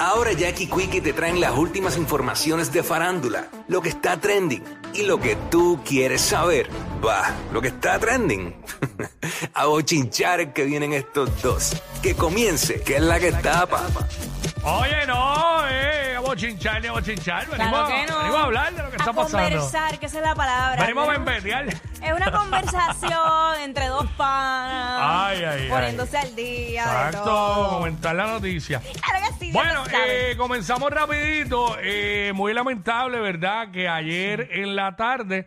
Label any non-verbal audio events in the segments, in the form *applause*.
Ahora Jackie Quickie te traen las últimas informaciones de farándula, lo que está trending y lo que tú quieres saber. Va, lo que está trending. *laughs* a bochinchar que vienen estos dos. Que comience, que es la que tapa. Oye, no, eh, a bochinchar, ni a bochinchar. Venimos, Claro que no. venimos a hablar de lo que está pasando. conversar, que esa es la palabra. Venimos a Venimos- embetear. Es una conversación *laughs* entre dos panas. Ay, ay, ay. Poniéndose al día. de Exacto, todo. comentar la noticia. Claro que sí, Bueno, eh, comenzamos rapidito. Eh, muy lamentable, ¿verdad? Que ayer en la tarde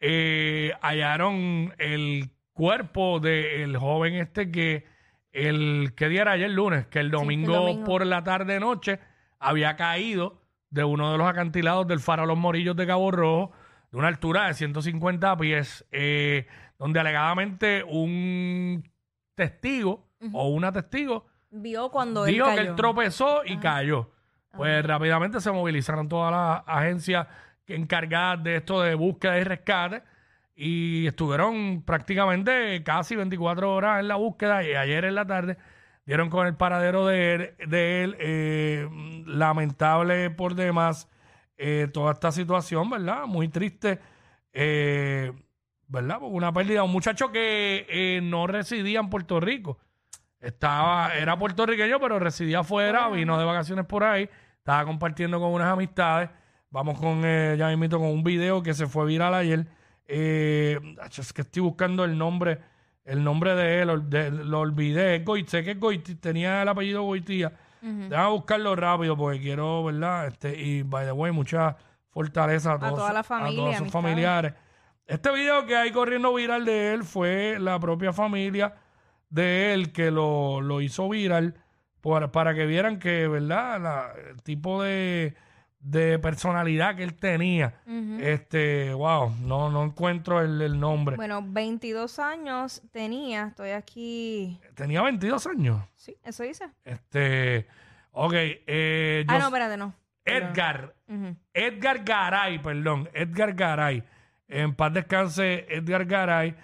eh, hallaron el cuerpo del joven este que el que día era ayer lunes, que el domingo, domingo. por la tarde noche había caído de uno de los acantilados del Faro Los Morillos de Cabo Rojo, de una altura de 150 pies, eh, donde alegadamente un testigo o una testigo Vio cuando dijo él que cayó. él tropezó y cayó. Pues rápidamente se movilizaron todas las agencias encargadas de esto de búsqueda y rescate y estuvieron prácticamente casi 24 horas en la búsqueda y ayer en la tarde dieron con el paradero de él. de él, eh, lamentable por demás eh, toda esta situación, ¿verdad? Muy triste. eh, ¿Verdad? Porque una pérdida. Un muchacho que eh, no residía en Puerto Rico. Estaba, era puertorriqueño, pero residía afuera, vino de vacaciones por ahí, estaba compartiendo con unas amistades. Vamos con, eh, ya mismo con un video que se fue viral ayer. Eh, es que estoy buscando el nombre, el nombre de él, de- lo olvidé. Es Goit- sé que es Goiti- tenía el apellido Goitía. Déjame buscarlo rápido porque quiero, ¿verdad? Este, y by the way, mucha fortaleza a, todos, toda la a familia, todos sus amistades. familiares. Este video que hay corriendo viral de él fue la propia familia de él que lo, lo hizo viral por- para que vieran que, ¿verdad? La- el tipo de, de personalidad que él tenía. Este, wow, no, no encuentro el, el nombre. Bueno, 22 años tenía. Estoy aquí. Tenía 22 años. Sí, eso dice. Este, ok, eh, Ah, yo- no, espérate, no. Edgar. Edgar Garay, perdón, Edgar Garay. En paz descanse, Edgar Garay.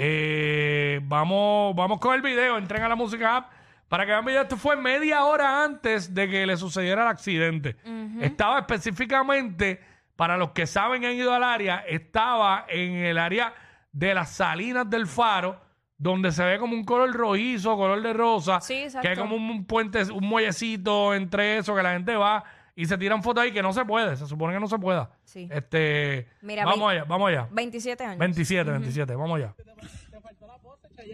Eh, vamos, vamos con el video, entren a la música app para que vean el video. Esto fue media hora antes de que le sucediera el accidente. Estaba específicamente, para los que saben han ido al área, estaba en el área de las salinas del faro, donde se ve como un color rojizo, color de rosa, Sí, que hay como un, un puente, un muellecito entre eso, que la gente va y se tiran fotos ahí que no se puede, se supone que no se pueda. Sí. Este, Mira, vamos allá, vamos allá. 27 años. 27, 27, vamos allá.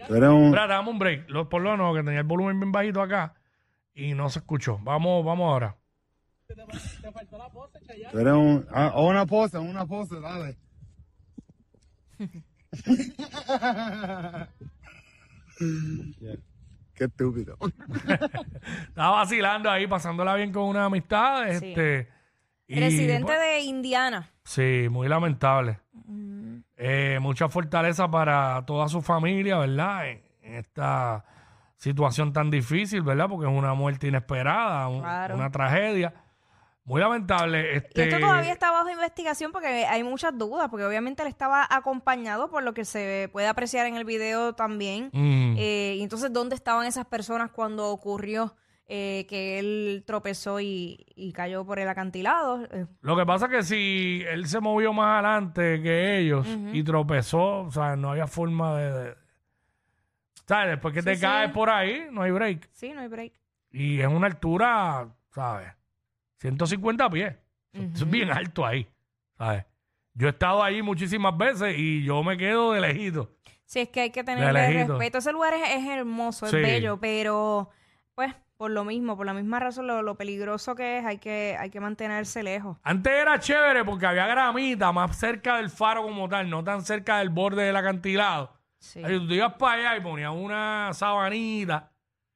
Eres un, dame un break. Lo, por lo no, que tenía el volumen bien bajito acá y no se escuchó. Vamos, vamos ahora. tú eres un, ah, o una pose, una pose, dale. *laughs* *laughs* Qué estúpido. *laughs* Estaba vacilando ahí, pasándola bien con unas amistades. Sí. Este, y, Residente pues, de Indiana. Sí, muy lamentable. Eh, mucha fortaleza para toda su familia, ¿verdad? En, en esta situación tan difícil, ¿verdad? Porque es una muerte inesperada, un- Claro. una tragedia. Muy lamentable. Y Este, esto todavía está bajo investigación porque hay muchas dudas, porque obviamente él estaba acompañado por lo que se puede apreciar en el video también. Mm. Eh, y entonces, ¿dónde estaban esas personas cuando ocurrió eh, que él tropezó y, y cayó por el acantilado? Eh, Lo que pasa es que si él se movió más adelante que ellos y tropezó, o sea, no había forma de... de- ¿Sabes? Después que te Sí, caes por ahí, no hay break. sí, no hay break. Y es una altura, ¿sabes? 150 pies. Es bien alto ahí, ¿sabes? Yo he estado ahí muchísimas veces y yo me quedo de lejito. Sí, es que hay que tenerle respeto. Ese lugar es, es hermoso, Sí. es bello, pero pues por lo mismo, por la misma razón, lo, lo peligroso que es, hay que, hay que mantenerse lejos. Antes era chévere porque había gramita más cerca del faro como tal, no tan cerca del borde del acantilado. Sí. Ahí tú ibas para allá y ponías una sabanita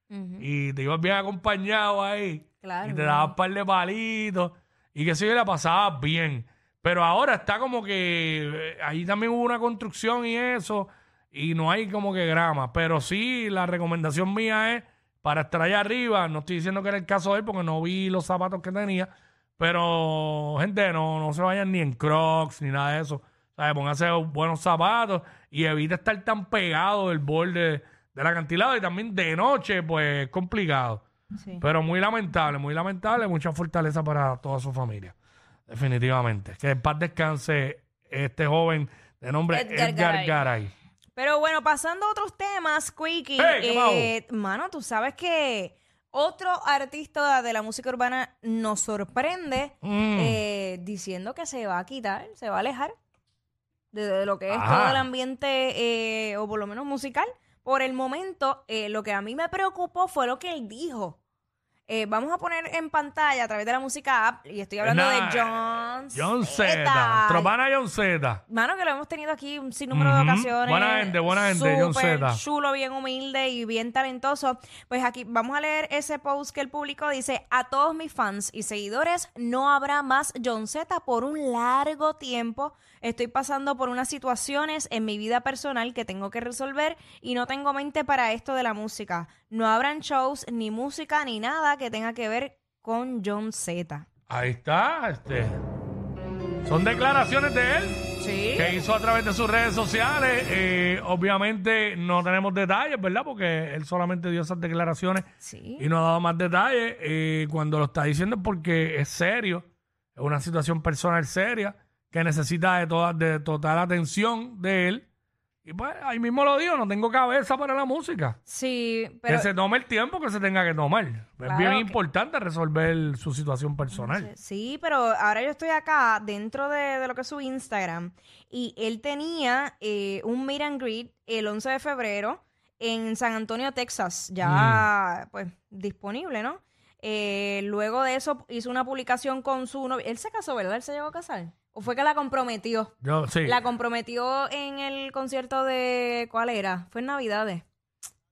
y te ibas bien acompañado ahí. Y te no. dabas un par de palitos y que sé yo, la pasabas bien. Pero ahora está como que eh, ahí también hubo una construcción y eso, y no hay como que grama. Pero sí, la recomendación mía es para estar allá arriba. No estoy diciendo que era el caso de él porque no vi los zapatos que tenía. Pero, gente, no, no se vayan ni en crocs ni nada de eso. ¿Sabes? Pónganse buenos zapatos y evita estar tan pegado del borde del acantilado. Y también de noche, pues es complicado. Sí. Pero muy lamentable, muy lamentable, mucha fortaleza para toda su familia. Definitivamente. Que en paz descanse este joven de nombre Edgar Edgar, Garay. Garay. Pero bueno, pasando a otros temas, Quickie. Hey, ¿qué eh, mano, tú sabes que otro artista de la música urbana nos sorprende Mm. eh, diciendo que se va a quitar, se va a alejar de, de lo que es Ajá. todo el ambiente, eh, o por lo menos musical. Por el momento, eh, lo que a mí me preocupó fue lo que él dijo. Eh, vamos a poner en pantalla a través de la música app, y estoy hablando Nah, de John, John Z. Zeta. Tropana John Z. Mano, que lo hemos tenido aquí un sinnúmero de Ujú. ocasiones. Buena gente, buena gente, John Súper Zeta. chulo, bien humilde y bien talentoso. Pues aquí vamos a leer ese post que el público dice: A todos mis fans y seguidores, no habrá más John Z por un largo tiempo. Estoy pasando por unas situaciones en mi vida personal que tengo que resolver y no tengo mente para esto de la música. No habrán shows, ni música, ni nada que tenga que ver con John Z. Ahí está. Este. Son declaraciones de él Sí. que hizo a través de sus redes sociales. Eh, obviamente no tenemos detalles, ¿verdad? Porque él solamente dio esas declaraciones Sí. y no ha dado más detalles. Eh, cuando lo está diciendo es porque es serio, es una situación personal seria que necesita de, toda, de total atención de él. Y pues ahí mismo lo digo, no tengo cabeza para la música. Sí, pero. que se tome el tiempo que se tenga que tomar. es bien importante resolver su situación personal. Sí, pero ahora yo estoy acá dentro de, de lo que es su Instagram y él tenía eh, un meet and greet el 11 de febrero en San Antonio, Texas, ya Mm. pues disponible, ¿no? Eh, luego de eso hizo una publicación con su novia. Él se casó, ¿verdad? ¿Él se llegó a casar? ¿O fue que la comprometió? Yo, sí. La comprometió en el concierto de... ¿Cuál era? Fue en Navidades.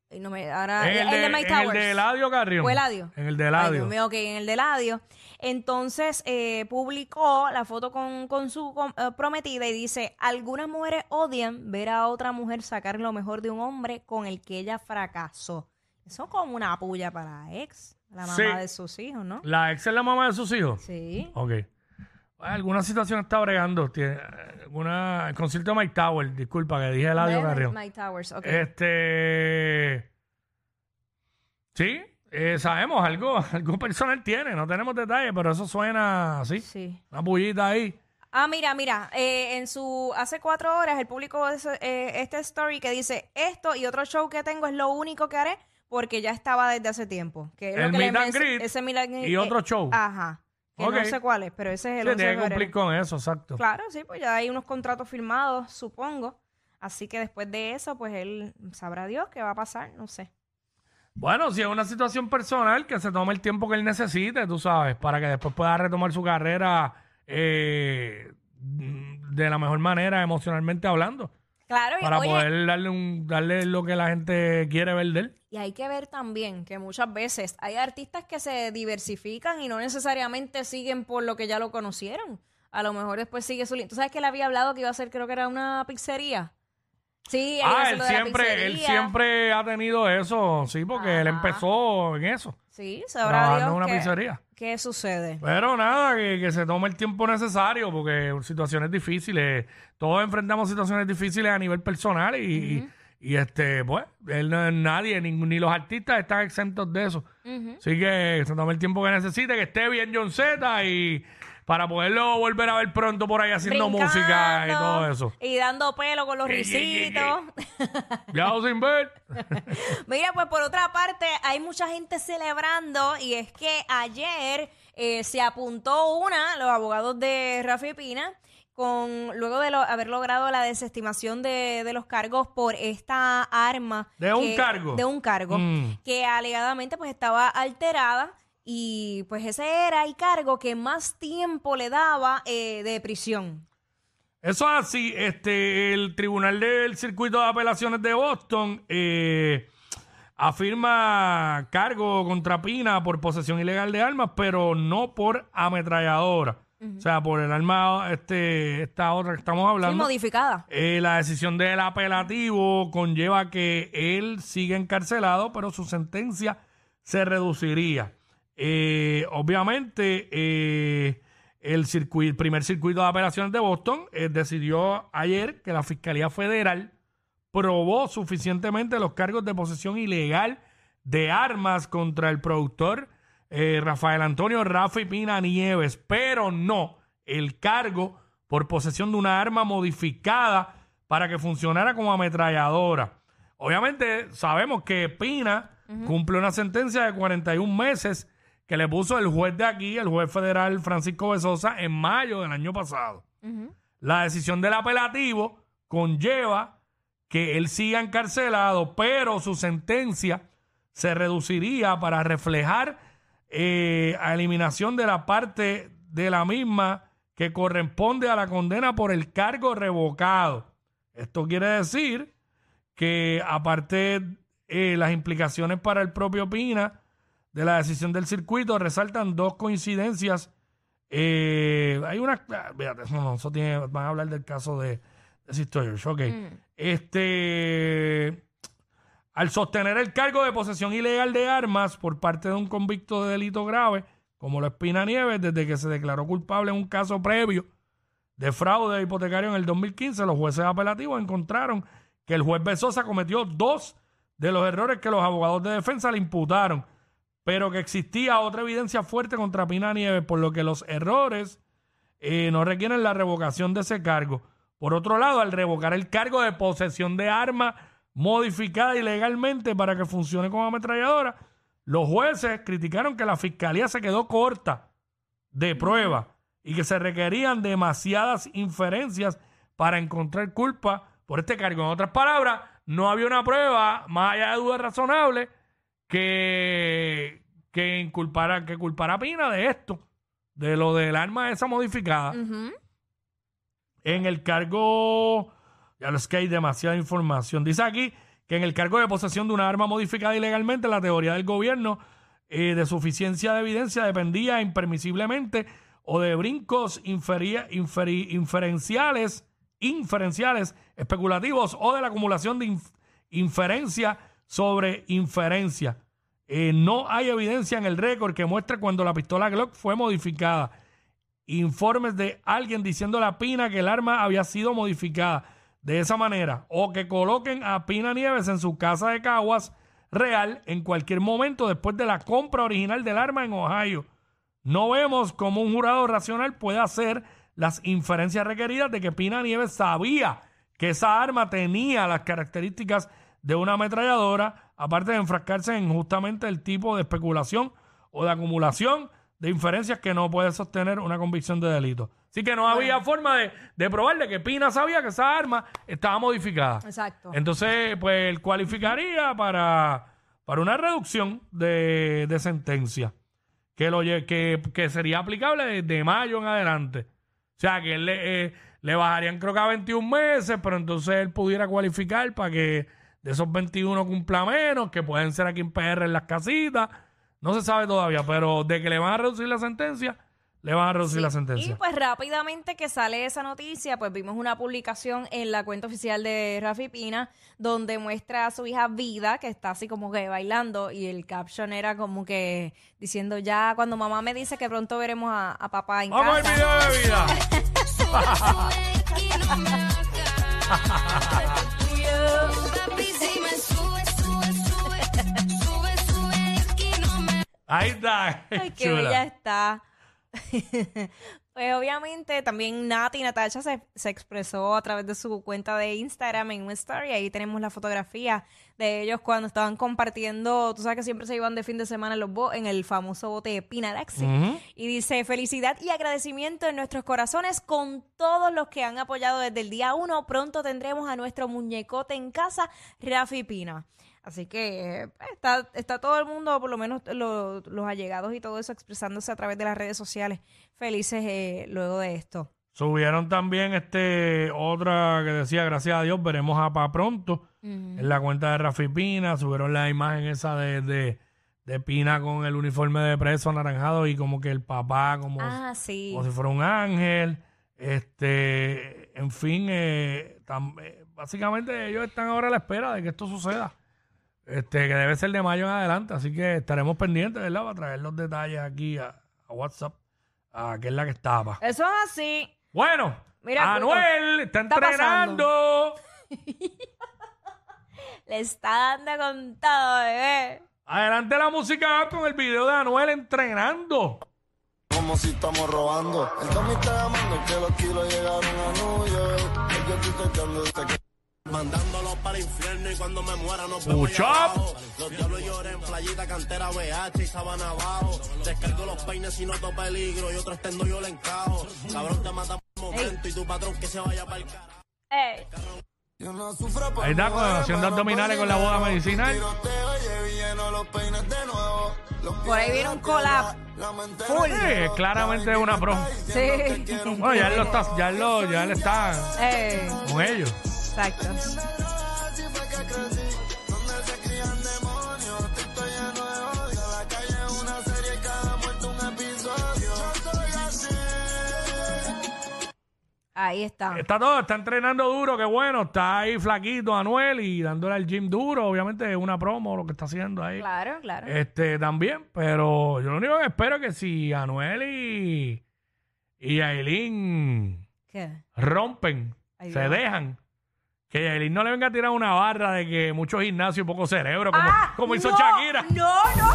Ay, no me- ahora, en el, el de, Mike en el Towers. de Eladio Carrión. ¿Fue Eladio? En el de Ay, Eladio. Dios mío, ok, en el de Eladio. Entonces eh, publicó la foto con, con su eh, prometida y dice, algunas mujeres odian ver a otra mujer sacar lo mejor de un hombre con el que ella fracasó. Eso es como una puya para la ex, la mamá Sí. de sus hijos, ¿no? La ex es la mamá de sus hijos. Sí. Ok. Alguna situación está bregando. Tiene, eh, alguna, el concierto de Mike Tower, disculpa que dije Eladio Mike- Carrión. Mike Towers, ok. Este. Sí, eh, sabemos algo, *laughs* algo personal tiene, no tenemos detalles, pero eso suena así. sí. Una pullita ahí. Ah, mira, mira, eh, en su hace cuatro horas el público eh, este story que dice esto y otro show que tengo es lo único que haré porque ya estaba desde hace tiempo. Que es lo El que le ese meet and greet, y otro show. Ajá. Que Ok. no sé cuál es, pero ese es el Sí, 11 de tiene que febrero. cumplir con eso, exacto. Claro, sí, pues ya hay unos contratos firmados, supongo. Así que después de eso, pues él sabrá Dios qué va a pasar, no sé. Bueno, si es una situación personal, que se tome el tiempo que él necesite, tú sabes, para que después pueda retomar su carrera eh, de la mejor manera, emocionalmente hablando. Claro, y, Para oye, poder darle un darle lo que la gente quiere ver de él. y hay que ver también que muchas veces hay artistas que se diversifican y no necesariamente siguen por lo que ya lo conocieron. A lo mejor después sigue su línea. ¿Tú sabes que él había hablado que iba a hacer, creo que era una pizzería? Sí, Ah, él siempre, él siempre ha tenido eso, sí, porque él empezó en eso, Sí, sabrá Dios en una qué- pizzería. qué sucede. Pero nada, que, que se tome el tiempo necesario, porque situaciones difíciles, todos enfrentamos situaciones difíciles a nivel personal y, y- y, este, pues, él nadie, ni, ni los artistas están exentos de eso. Así que se tome el tiempo que necesite, que esté bien John Z y para poderlo volver a ver pronto por ahí haciendo música y todo eso. Y dando pelo con los risitos. Ya *laughs* sin ver. *laughs* Mira, pues por otra parte, hay mucha gente celebrando y es que ayer eh, se apuntó una, los abogados de Rafi Pina, con luego de lo- haber logrado la desestimación de, de los cargos por esta arma. ¿De un que- cargo? De un cargo, Mm. que alegadamente pues estaba alterada y pues ese era el cargo que más tiempo le daba eh, de prisión. Eso es así. Este, el Tribunal del Circuito de Apelaciones de Boston eh, afirma cargo contra Pina por posesión ilegal de armas, pero no por ametralladora. O sea, por el arma, este, esta otra que estamos Sí, hablando. modificada. Eh, la decisión del apelativo conlleva que él siga encarcelado, pero su sentencia se reduciría. Eh, obviamente, eh, el primer circuito de apelaciones de Boston eh, decidió ayer que la Fiscalía Federal probó suficientemente los cargos de posesión ilegal de armas contra el productor eh, Rafael Antonio Rafi Pina Nieves, pero no el cargo por posesión de una arma modificada para que funcionara como ametralladora. Obviamente sabemos que Pina cumple una sentencia de 41 meses que le puso el juez de aquí, el juez federal Francisco Besosa, en mayo del año pasado. La decisión del apelativo conlleva que él siga encarcelado, pero su sentencia se reduciría para reflejar eh, a eliminación de la parte de la misma que corresponde a la condena por el cargo revocado. Esto quiere decir que aparte eh, las implicaciones para el propio Pina de la decisión del circuito resaltan dos coincidencias. Eh, hay una, ah, fíjate, no, no, eso tiene, van a hablar del caso de, de Sisters, ok. Este, al sostener el cargo de posesión ilegal de armas por parte de un convicto de delito grave, como lo Espina Nieves, desde que se declaró culpable en un caso previo de fraude hipotecario en el 2015, los jueces apelativos encontraron que el juez Besosa cometió dos de los errores que los abogados de defensa le imputaron, pero que existía otra evidencia fuerte contra Pina Nieves, por lo que los errores eh, no requieren la revocación de ese cargo. Por otro lado, al revocar el cargo de posesión de arma modificada ilegalmente para que funcione como ametralladora, los jueces criticaron que la fiscalía se quedó corta de prueba y que se requerían demasiadas inferencias para encontrar culpa por este cargo. En otras palabras, no había una prueba, más allá de dudas razonables, que, que, inculpara, que culpara a Pina de esto, de lo del arma esa modificada. En el cargo, ya lo es que hay demasiada información. Dice aquí que en el cargo de posesión de una arma modificada ilegalmente, la teoría del gobierno eh, de suficiencia de evidencia dependía impermisiblemente o de brincos inferia- inferi- inferenciales, inferenciales especulativos o de la acumulación de inf- inferencia sobre inferencia. Eh, no hay evidencia en el récord que muestre cuando la pistola Glock fue modificada informes de alguien diciendo a Pina que el arma había sido modificada de esa manera o que coloquen a Pina Nieves en su casa de Caguas real en cualquier momento después de la compra original del arma en Ohio. No vemos cómo un jurado racional puede hacer las inferencias requeridas de que Pina Nieves sabía que esa arma tenía las características de una ametralladora, aparte de enfrascarse en justamente el tipo de especulación o de acumulación de inferencias que no puede sostener una convicción de delito. Así que no había forma de, de probar de que Pina sabía que esa arma estaba modificada. Exacto. Entonces, pues él cualificaría para, para una reducción de, de sentencia que, lo, lle- que, que sería aplicable desde mayo en adelante. O sea, que él le, eh, le bajarían creo que a 21 meses, pero entonces él pudiera cualificar para que de esos 21 cumpla menos, que pueden ser aquí en PR en las casitas. No se sabe todavía, pero de que le van a reducir la sentencia, le van a reducir la Y sentencia. pues rápidamente que sale esa noticia, pues vimos una publicación en la cuenta oficial de Rafi Pina donde muestra a su hija Vida, que está así como que bailando, y el caption era como que diciendo ya cuando mamá me dice que pronto veremos a, a papá en Vamos al casa. video de vida. *laughs* *laughs* *laughs* Ahí está. *laughs* Ay, qué Chula. bella está. *laughs* Pues obviamente también Nati Natasha se, se expresó a través de su cuenta de Instagram en un story. Ahí tenemos la fotografía de ellos cuando estaban compartiendo. Tú sabes que siempre se iban de fin de semana en, los bo- en el famoso bote de Pinaraxi. Y dice: Felicidad y agradecimiento en nuestros corazones con todos los que han apoyado desde el día uno. Pronto tendremos a nuestro muñecote en casa, Rafi Pina. Así que eh, está, está todo el mundo, por lo menos lo- los allegados y todo eso, expresándose a través de las redes sociales, felices eh, luego de esto. Subieron también este otra que decía, gracias a Dios, veremos a Pa pronto. En la cuenta de Rafi Pina, subieron la imagen esa de, de, de Pina con el uniforme de preso anaranjado y como que el papá, como, Ah, sí. como si fuera un ángel. Este, en fin, eh, tam- eh, básicamente ellos están ahora a la espera de que esto suceda. Este, que debe ser de mayo en adelante, así que estaremos pendientes, ¿verdad? Para traer los detalles aquí a, a WhatsApp, a que es la que estaba. Eso es así. Bueno, Mira, Anuel está entrenando. *laughs* Le está dando con todo, bebé. Adelante la música con el video de Anuel entrenando. Como si estamos robando. El Tommy está llamando que los kilos llegaron a New York. Es que tú te echando este que- Mandándolo para el infierno y cuando me muera no abajo. Los diablos lloren, playita, cantera, BH y sabana abajo. Descargo los peines y noto peligro y otro estendo yo le encajo. Cabrón, te mata un momento y tu patrón que se vaya para el carajo. Ey, Yo no sufro por Ahí está, mujer, haciendo abdominales por con la boda medicinal. Por ahí viene en un la collab. Full. en Sí, claramente es una prom. sí. Bueno, ya él lo está, ya él lo, ya él está Ey, con ellos. Exacto. Ahí está. Está todo, está entrenando duro, qué bueno. Está ahí flaquito Anuel y dándole al gym duro. Obviamente es una promo lo que está haciendo ahí. Claro, claro. Este también, pero yo lo único que espero es que si Anuel y, y Aileen ¿Qué? rompen, se dejan. Que Yailin no le venga a tirar una barra de que mucho gimnasio y poco cerebro, como, Ah, como hizo no, Shakira. No, no.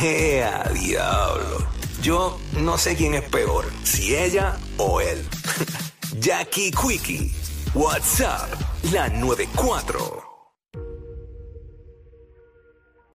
*laughs* ¡Ea, diablo! Yo no sé quién es peor, si ella o él. *laughs* Jackie Quickie, WhatsApp, la 94.